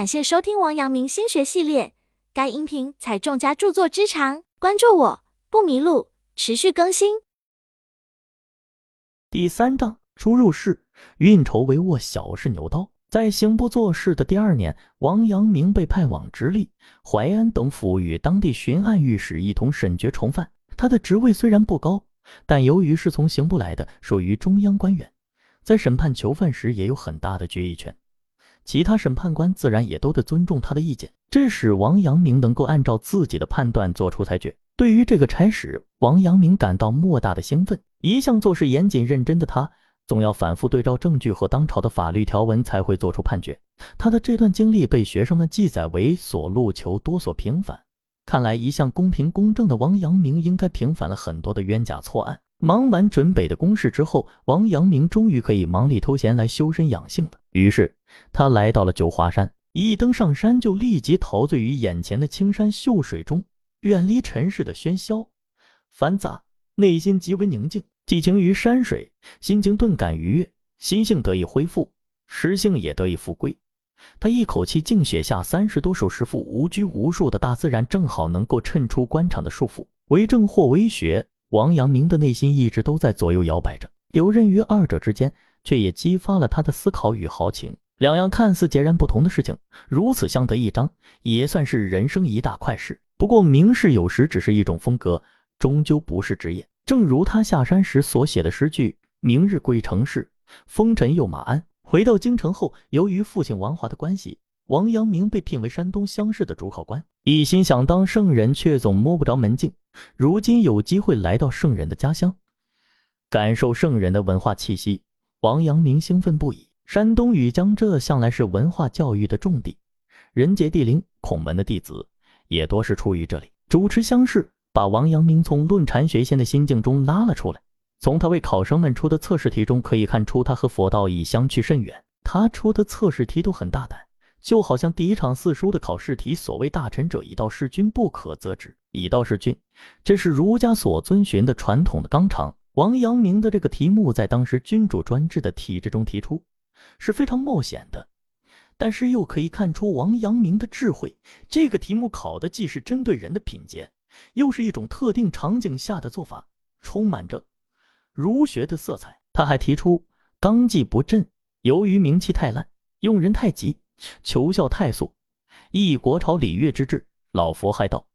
感谢收听王阳明心学系列，该音频采众家著作之长，关注我不迷路，持续更新。第三章出入室，运筹帷幄，小试牛刀。在刑部做事的第二年，王阳明被派往直隶、淮安等府，与当地巡按御史一同审决重犯。他的职位虽然不高，但由于是从刑部来的，属于中央官员，在审判囚犯时也有很大的决议权。其他审判官自然也都得尊重他的意见，这使王阳明能够按照自己的判断做出裁决。对于这个差使，王阳明感到莫大的兴奋。一向做事严谨认真的他，总要反复对照证据和当朝的法律条文才会做出判决。他的这段经历被学生们记载为“所路求多，所平反”。看来，一向公平公正的王阳明应该平反了很多的冤假错案。忙完准备的公事之后，王阳明终于可以忙里偷闲来修身养性了。于是他来到了九华山，一登上山就立即陶醉于眼前的青山秀水中，远离尘世的喧嚣繁杂，内心极为宁静，寄情于山水，心情顿感愉悦，心性得以恢复，诗性也得以复归。他一口气净写下三十多首诗赋，无拘无束的大自然正好能够衬出官场的束缚，为政或为学。王阳明的内心一直都在左右摇摆着，游刃于二者之间，却也激发了他的思考与豪情。两样看似截然不同的事情，如此相得益彰，也算是人生一大快事。不过，名士有时只是一种风格，终究不是职业。正如他下山时所写的诗句：“明日归城市，风尘又马鞍。”回到京城后，由于父亲王华的关系，王阳明被聘为山东乡试的主考官，一心想当圣人，却总摸不着门径。如今有机会来到圣人的家乡，感受圣人的文化气息，王阳明兴奋不已。山东与江浙向来是文化教育的重地，人杰地灵，孔门的弟子也多是出于这里。主持乡试，把王阳明从论禅学仙的心境中拉了出来。从他为考生们出的测试题中可以看出，他和佛道已相去甚远。他出的测试题都很大胆。就好像第一场四书的考试题，所谓“大臣者，以道事君，不可则止，以道事君”，这是儒家所遵循的传统的纲常。王阳明的这个题目在当时君主专制的体制中提出，是非常冒险的，但是又可以看出王阳明的智慧。这个题目考的既是针对人的品节，又是一种特定场景下的做法，充满着儒学的色彩。他还提出“纲纪不振，由于名气太烂，用人太急”。求效太速，异国朝礼乐之治，老佛害道。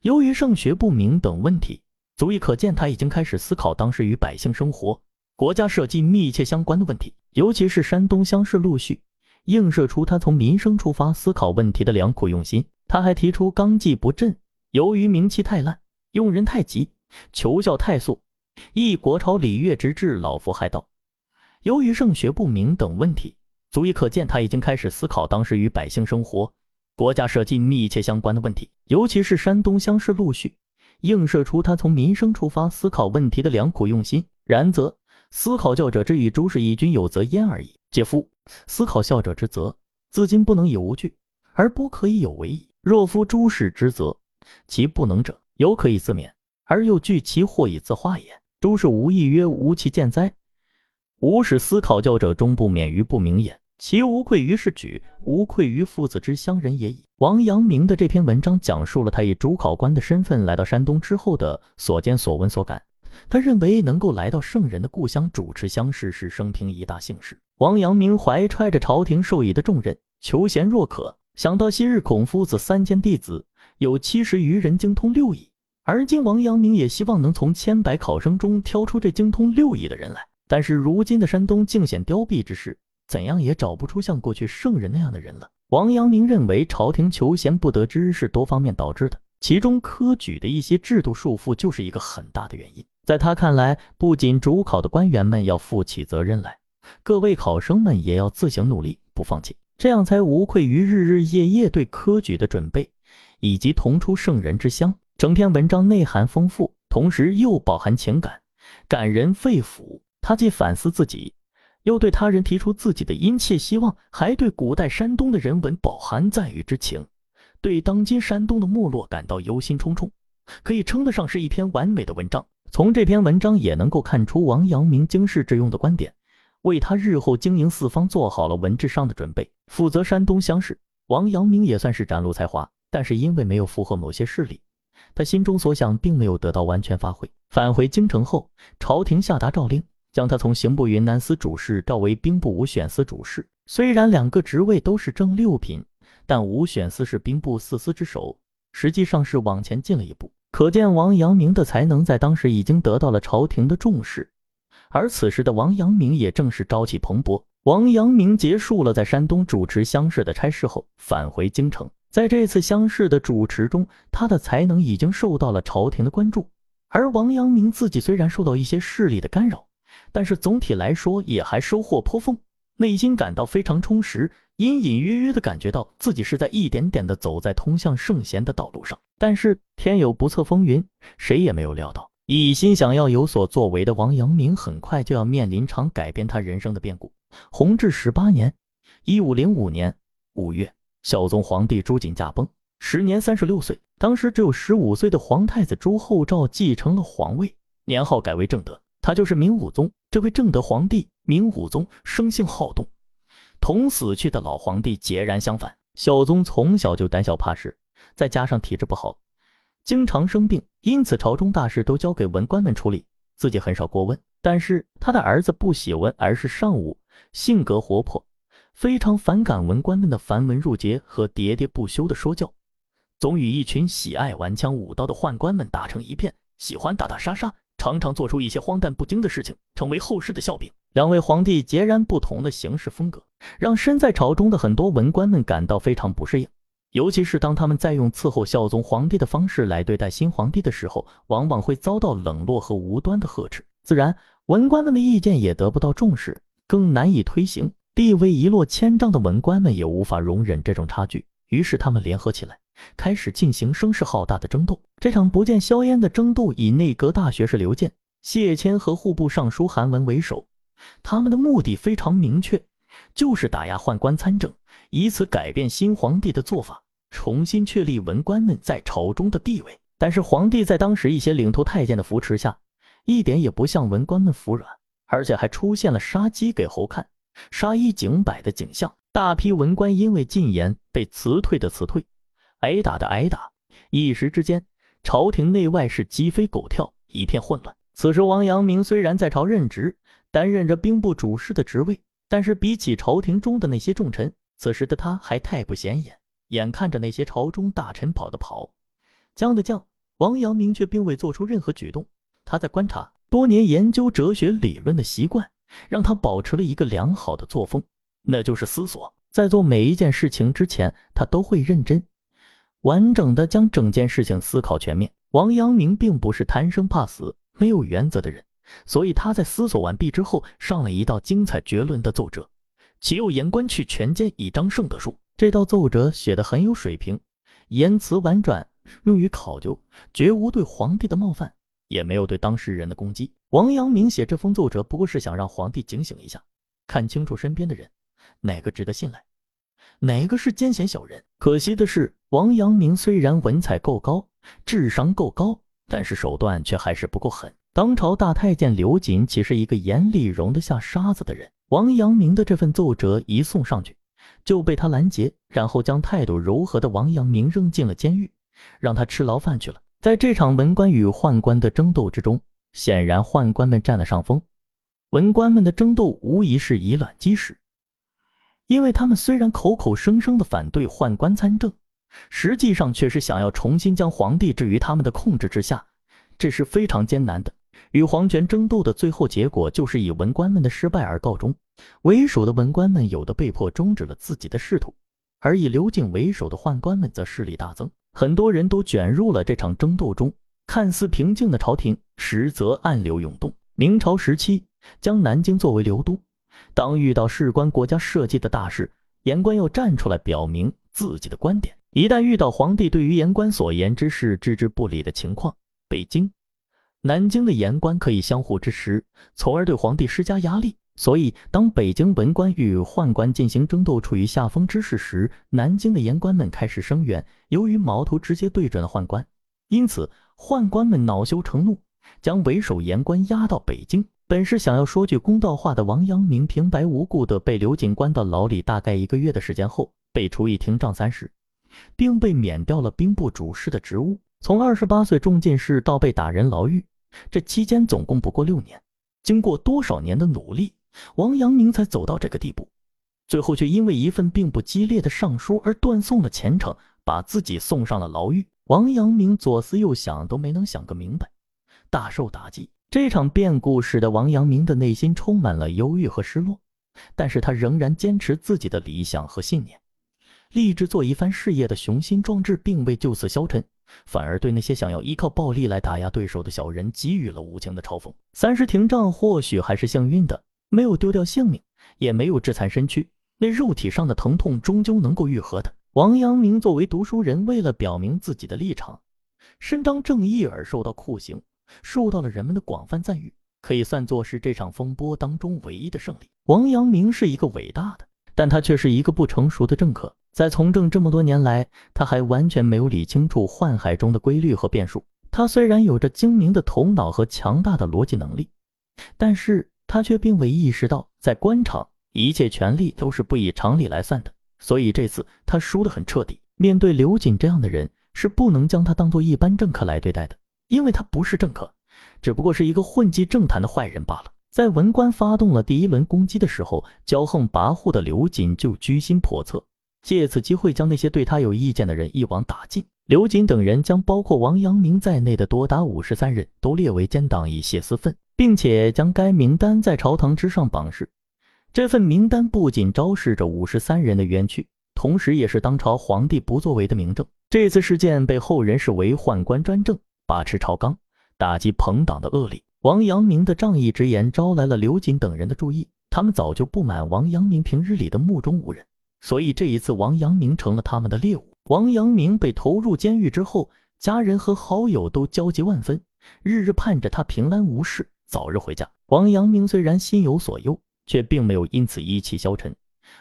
由于圣学不明等问题，足以可见他已经开始思考当时与百姓生活、国家社稷密切相关的问题。尤其是山东乡试陆续，映射出他从民生出发思考问题的良苦用心。他还提出纲纪不振，由于名气太烂，用人太急，求效太速，一国朝礼乐之治，老佛害道。由于圣学不明等问题。足以可见，他已经开始思考当时与百姓生活、国家社稷密切相关的问题，尤其是山东乡试陆续，映射出他从民生出发思考问题的良苦用心。然则，思考教者之与诸事以君有责焉而已。嗟夫！思考孝者之责，自今不能以无惧，而不可以有为矣。若夫诸事之责，其不能者，犹可以自勉，而又惧其祸以自化也。诸事无益曰无其见哉？吾使思考教者终不免于不明也。其无愧于是举，无愧于父子之乡人也已。王阳明的这篇文章讲述了他以主考官的身份来到山东之后的所见所闻所感。他认为能够来到圣人的故乡主持乡试是生平一大幸事。王阳明怀揣着朝廷授意的重任，求贤若渴，想到昔日孔夫子三千弟子有七十余人精通六艺，而今王阳明也希望能从千百考生中挑出这精通六艺的人来。但是如今的山东尽显凋敝之势。怎样也找不出像过去圣人那样的人了。王阳明认为，朝廷求贤不得之是多方面导致的，其中科举的一些制度束缚就是一个很大的原因。在他看来，不仅主考的官员们要负起责任来，各位考生们也要自行努力，不放弃，这样才无愧于日日夜夜对科举的准备，以及同出圣人之乡。整篇文章内涵丰富，同时又饱含情感，感人肺腑。他既反思自己。又对他人提出自己的殷切希望，还对古代山东的人文饱含赞誉之情，对当今山东的没落感到忧心忡忡，可以称得上是一篇完美的文章。从这篇文章也能够看出王阳明经世致用的观点。为他日后经营四方做好了文治上的准备。负责山东乡试，王阳明也算是展露才华，但是因为没有附和某些势力，他心中所想并没有得到完全发挥。返回京城后，朝廷下达诏令，将他从刑部云南司主事调为兵部武选司主事。虽然两个职位都是正六品，但武选司是兵部四司之首，实际上是往前进了一步。可见王阳明的才能在当时已经得到了朝廷的重视。而此时的王阳明也正是朝气蓬勃。王阳明结束了在山东主持乡试的差事后，返回京城。在这次乡试的主持中，他的才能已经受到了朝廷的关注。而王阳明自己虽然受到一些势力的干扰，但是总体来说也还收获颇丰，内心感到非常充实，隐隐约约的感觉到自己是在一点点的走在通向圣贤的道路上。但是天有不测风云，谁也没有料到。一心想要有所作为的王阳明，很快就要面临场改变他人生的变故。弘治十八年（一五零五年）五月，孝宗皇帝朱瑾驾崩，时年三十六岁。当时只有十五岁的皇太子朱厚照继承了皇位，年号改为正德，他就是明武宗。这位正德皇帝明武宗生性好动，同死去的老皇帝截然相反。小宗从小就胆小怕事，再加上体质不好。经常生病，因此朝中大事都交给文官们处理，自己很少过问。但是他的儿子不喜文，而是尚武，性格活泼，非常反感文官们的繁文缛节和喋喋不休的说教，总与一群喜爱玩枪舞刀的宦官们打成一片，喜欢打打杀杀，常常做出一些荒诞不经的事情，成为后世的笑柄。两位皇帝截然不同的行事风格，让身在朝中的很多文官们感到非常不适应。尤其是当他们在用伺候孝宗皇帝的方式来对待新皇帝的时候，往往会遭到冷落和无端的呵斥，自然文官们的意见也得不到重视，更难以推行。地位一落千丈的文官们也无法容忍这种差距，于是他们联合起来，开始进行声势浩大的争斗。这场不见硝烟的争斗以内阁大学士刘健、谢谦和户部尚书韩文为首，他们的目的非常明确，就是打压宦官参政。以此改变新皇帝的做法，重新确立文官们在朝中的地位。但是皇帝在当时一些领头太监的扶持下，一点也不向文官们服软，而且还出现了杀鸡给猴看、杀一儆百的景象。大批文官因为进言被辞退的辞退，挨打的挨打，一时之间，朝廷内外是鸡飞狗跳，一片混乱。此时，王阳明虽然在朝任职，担任着兵部主事的职位，但是比起朝廷中的那些重臣，此时的他还太不显眼，眼看着那些朝中大臣跑的跑，将的将，王阳明却并未做出任何举动。他在观察，多年研究哲学理论的习惯，让他保持了一个良好的作风，那就是思索。在做每一件事情之前，他都会认真、完整的将整件事情思考全面。王阳明并不是贪生怕死、没有原则的人，所以他在思索完毕之后，上了一道精彩绝伦的奏折。岂有言官去权奸以彰圣德书？这道奏折写的很有水平，言辞婉转，用于考究，绝无对皇帝的冒犯，也没有对当事人的攻击。王阳明写这封奏折，不过是想让皇帝警醒一下，看清楚身边的人，哪个值得信赖，哪个是奸险小人。可惜的是，王阳明虽然文采够高，智商够高，但是手段却还是不够狠。当朝大太监刘瑾岂是一个眼里容得下沙子的人？王阳明的这份奏折一送上去，就被他拦截，然后将态度柔和的王阳明扔进了监狱，让他吃牢饭去了。在这场文官与宦官的争斗之中，显然宦官们占了上风，文官们的争斗无疑是以卵击石，因为他们虽然口口声声的反对宦官参政，实际上却是想要重新将皇帝置于他们的控制之下，这是非常艰难的。与皇权争斗的最后结果，就是以文官们的失败而告终。为首的文官们有的被迫终止了自己的仕途，而以刘瑾为首的宦官们则势力大增，很多人都卷入了这场争斗中。看似平静的朝廷，实则暗流涌动。明朝时期，将南京作为流都，当遇到事关国家社稷的大事，言官要站出来表明自己的观点。一旦遇到皇帝对于言官所言之事置之不理的情况，北京。南京的言官可以相互支持，从而对皇帝施加压力。所以，当北京文官与宦官进行争斗，处于下风之势时，南京的言官们开始声援。由于矛头直接对准了宦官，因此宦官们恼羞成怒，将为首言官押到北京。本是想要说句公道话的王阳明，平白无故的被刘瑾关到牢里，大概一个月的时间后，被处以廷杖三十，并被免掉了兵部主事的职务。从二十八岁中进士到被打人牢狱，这期间总共不过六年。经过多少年的努力，王阳明才走到这个地步，最后却因为一份并不激烈的上书而断送了前程，把自己送上了牢狱。王阳明左思右想都没能想个明白，大受打击。这场变故使得王阳明的内心充满了忧郁和失落，但是他仍然坚持自己的理想和信念，立志做一番事业的雄心壮志并未就此消沉，反而对那些想要依靠暴力来打压对手的小人给予了无情的嘲讽。三十廷杖或许还是幸运的，没有丢掉性命，也没有致残身躯，那肉体上的疼痛终究能够愈合的。王阳明作为读书人，为了表明自己的立场，伸张正义而受到酷刑。受到了人们的广泛赞誉，可以算作是这场风波当中唯一的胜利。王阳明是一个伟大的，但他却是一个不成熟的政客。在从政这么多年来，他还完全没有理清楚宦海中的规律和变数。他虽然有着精明的头脑和强大的逻辑能力，但是他却并未意识到，在官场，一切权力都是不以常理来算的。所以这次他输得很彻底。面对刘瑾这样的人，是不能将他当做一般政客来对待的。因为他不是政客，只不过是一个混迹政坛的坏人罢了。在文官发动了第一轮攻击的时候，骄横跋扈的刘瑾就居心叵测，借此机会将那些对他有意见的人一网打尽。刘瑾等人将包括王阳明在内的多达五十三人都列为奸党以泄私愤，并且将该名单在朝堂之上榜示。这份名单不仅昭示着五十三人的冤屈，同时也是当朝皇帝不作为的明证。这次事件被后人视为宦官专政。把持朝纲，打击朋党的恶力。王阳明的仗义之言招来了刘瑾等人的注意，他们早就不满王阳明平日里的目中无人，所以这一次王阳明成了他们的猎物。王阳明被投入监狱之后，家人和好友都焦急万分，日日盼着他平安无事，早日回家。王阳明虽然心有所忧，却并没有因此意气消沉，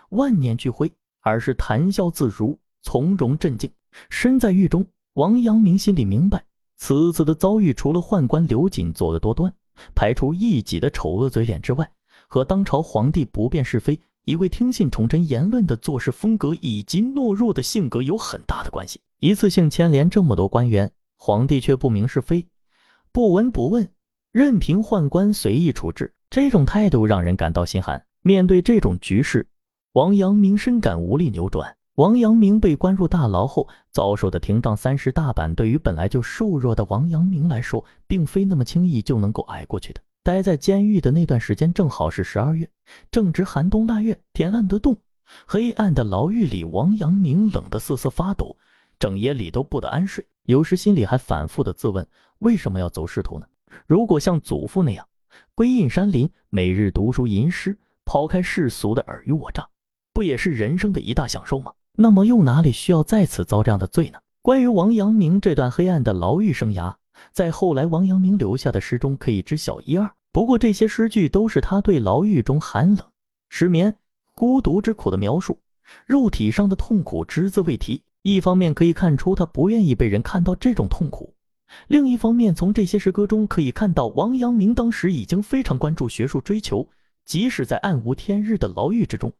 万念俱灰，而是谈笑自如，从容镇静。身在狱中，王阳明心里明白。此次的遭遇，除了宦官刘瑾作恶多端、排除异己的丑恶嘴脸之外，和当朝皇帝不辨是非、一味听信宠臣言论的做事风格以及懦弱的性格有很大的关系。一次性牵连这么多官员，皇帝却不明是非、不闻不问，任凭宦官随意处置，这种态度让人感到心寒。面对这种局势，王阳明深感无力扭转。王阳明被关入大牢后遭受的廷杖三十大板，对于本来就瘦弱的王阳明来说，并非那么轻易就能够挨过去的。待在监狱的那段时间正好是十二月，正值寒冬腊月，天暗得冻。黑暗的牢狱里，王阳明冷得瑟瑟发抖，整夜里都不得安睡。有时心里还反复的自问：为什么要走仕途呢？如果像祖父那样归隐山林，每日读书吟诗，抛开世俗的尔虞我诈，不也是人生的一大享受吗？那么又哪里需要再次遭这样的罪呢？关于王阳明这段黑暗的牢狱生涯，在后来王阳明留下的诗中可以知晓一二。不过这些诗句都是他对牢狱中寒冷、失眠、孤独之苦的描述，肉体上的痛苦只字未提。一方面可以看出他不愿意被人看到这种痛苦，另一方面从这些诗歌中可以看到王阳明当时已经非常关注学术追求，即使在暗无天日的牢狱之中。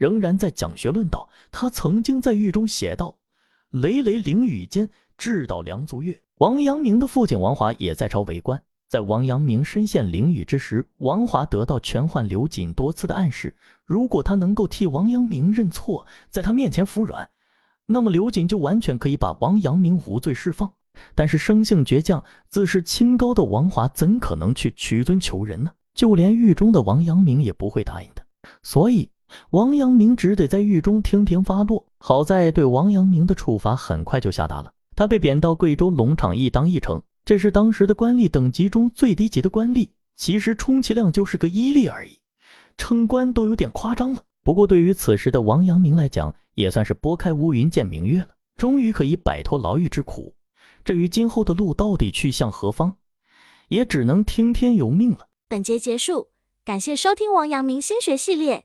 仍然在讲学论道。他曾经在狱中写道：“累累凌雨间，至到梁足月。”王阳明的父亲王华也在朝为官。在王阳明身陷囹圄之时，王华得到权宦刘瑾多次的暗示：如果他能够替王阳明认错，在他面前服软，那么刘瑾就完全可以把王阳明无罪释放。但是生性倔强、自视清高的王华怎可能去屈尊求人呢？就连狱中的王阳明也不会答应的。所以。王阳明只得在狱中听凭发落。好在对王阳明的处罚很快就下达了，他被贬到贵州龙场一当驿丞，这是当时的官吏等级中最低级的官吏，其实充其量就是个衣吏而已，称官都有点夸张了。不过对于此时的王阳明来讲，也算是拨开乌云见明月了，终于可以摆脱牢狱之苦。至于今后的路到底去向何方，也只能听天由命了。本节结束，感谢收听王阳明心学系列。